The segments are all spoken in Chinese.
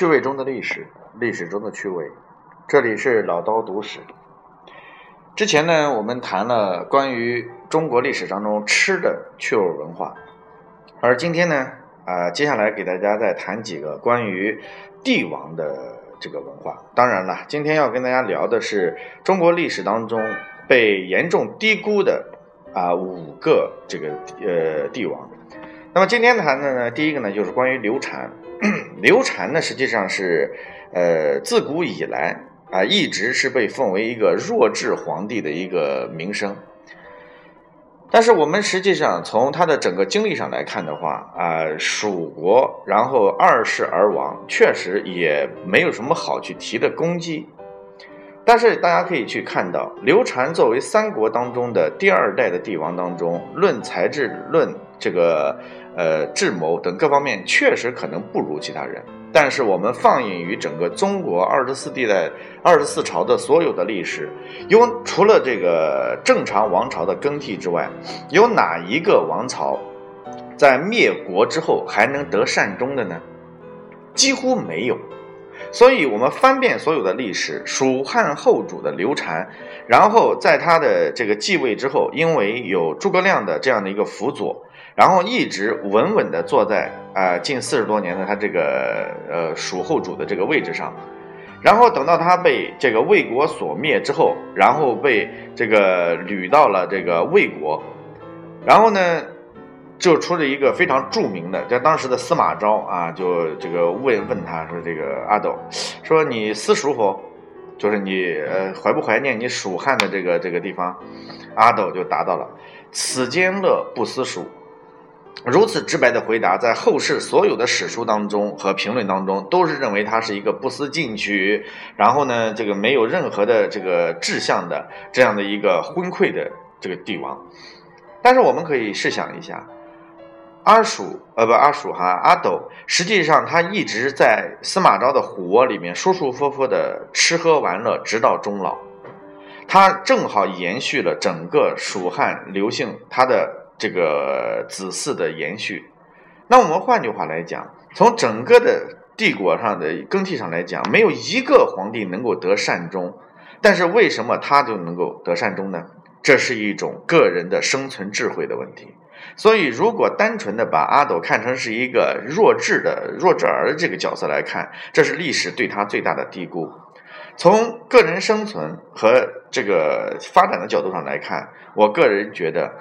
趣味中的历史，历史中的趣味。这里是老刀读史。之前呢，我们谈了关于中国历史当中吃的趣味文化，而今天呢，啊，接下来给大家再谈几个关于帝王的这个文化。当然了，今天要跟大家聊的是中国历史当中被严重低估的啊五个这个呃帝王。那么今天谈的呢，第一个呢就是关于刘禅。刘禅呢，实际上是，呃，自古以来啊，一直是被奉为一个弱智皇帝的一个名声。但是我们实际上从他的整个经历上来看的话啊，蜀国然后二世而亡，确实也没有什么好去提的功绩。但是大家可以去看到，刘禅作为三国当中的第二代的帝王当中，论才智、论这个呃智谋等各方面，确实可能不如其他人。但是我们放眼于整个中国二十四帝代、二十四朝的所有的历史，有除了这个正常王朝的更替之外，有哪一个王朝在灭国之后还能得善终的呢？几乎没有。所以，我们翻遍所有的历史，蜀汉后主的刘禅，然后在他的这个继位之后，因为有诸葛亮的这样的一个辅佐，然后一直稳稳的坐在啊近四十多年的他这个呃蜀后主的这个位置上，然后等到他被这个魏国所灭之后，然后被这个掳到了这个魏国，然后呢？就出了一个非常著名的，在当时的司马昭啊，就这个问问他说：“这个阿斗，说你思蜀否？就是你呃怀不怀念你蜀汉的这个这个地方？”阿斗就答到了：“此间乐不思蜀。”如此直白的回答，在后世所有的史书当中和评论当中，都是认为他是一个不思进取，然后呢，这个没有任何的这个志向的这样的一个昏聩的这个帝王。但是我们可以试想一下。阿蜀，呃不，阿蜀哈，阿斗，实际上他一直在司马昭的虎窝里面舒舒服服的吃喝玩乐，直到终老。他正好延续了整个蜀汉刘姓他的这个子嗣的延续。那我们换句话来讲，从整个的帝国上的更替上来讲，没有一个皇帝能够得善终。但是为什么他就能够得善终呢？这是一种个人的生存智慧的问题。所以，如果单纯的把阿斗看成是一个弱智的弱智儿这个角色来看，这是历史对他最大的低估。从个人生存和这个发展的角度上来看，我个人觉得，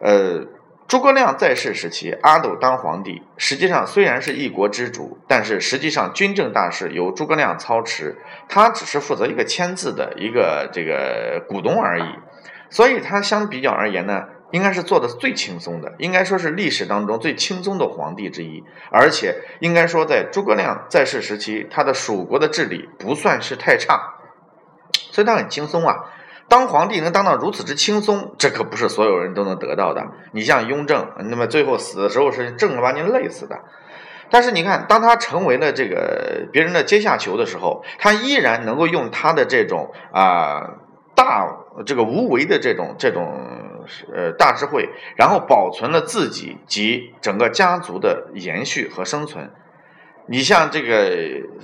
呃，诸葛亮在世时期，阿斗当皇帝，实际上虽然是一国之主，但是实际上军政大事由诸葛亮操持，他只是负责一个签字的一个这个股东而已。所以，他相比较而言呢？应该是做的最轻松的，应该说是历史当中最轻松的皇帝之一，而且应该说在诸葛亮在世时期，他的蜀国的治理不算是太差，所以他很轻松啊。当皇帝能当到如此之轻松，这可不是所有人都能得到的。你像雍正，那么最后死的时候是正儿八经累死的。但是你看，当他成为了这个别人的阶下囚的时候，他依然能够用他的这种啊大这个无为的这种这种。呃，大智慧，然后保存了自己及整个家族的延续和生存。你像这个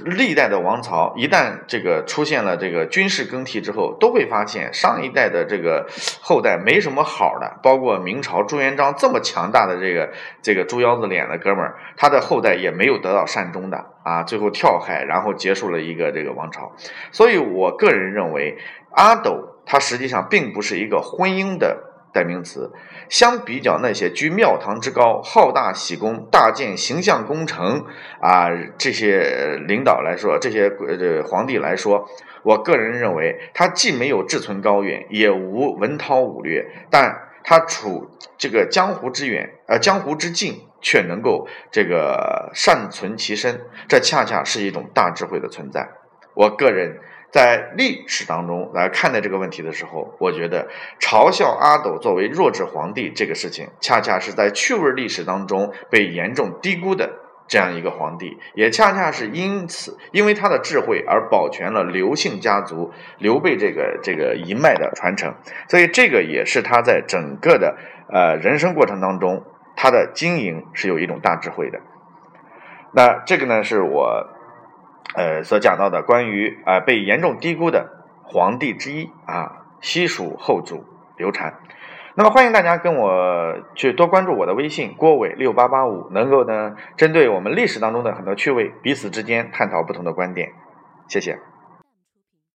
历代的王朝，一旦这个出现了这个军事更替之后，都会发现上一代的这个后代没什么好的。包括明朝朱元璋这么强大的这个这个猪腰子脸的哥们儿，他的后代也没有得到善终的啊，最后跳海，然后结束了一个这个王朝。所以我个人认为，阿斗他实际上并不是一个婚姻的。代名词，相比较那些居庙堂之高、好大喜功、大建形象工程啊这些领导来说，这些呃皇帝来说，我个人认为他既没有志存高远，也无文韬武略，但他处这个江湖之远，呃江湖之近，却能够这个善存其身，这恰恰是一种大智慧的存在。我个人。在历史当中来看待这个问题的时候，我觉得嘲笑阿斗作为弱智皇帝这个事情，恰恰是在趣味历史当中被严重低估的这样一个皇帝，也恰恰是因此，因为他的智慧而保全了刘姓家族刘备这个这个一脉的传承，所以这个也是他在整个的呃人生过程当中，他的经营是有一种大智慧的。那这个呢，是我。呃所讲到的关于啊被严重低估的皇帝之一啊西蜀后主刘禅。那么欢迎大家跟我去多关注我的微信郭伟六八八五，能够呢针对我们历史当中的很多趣味，彼此之间探讨不同的观点。谢谢。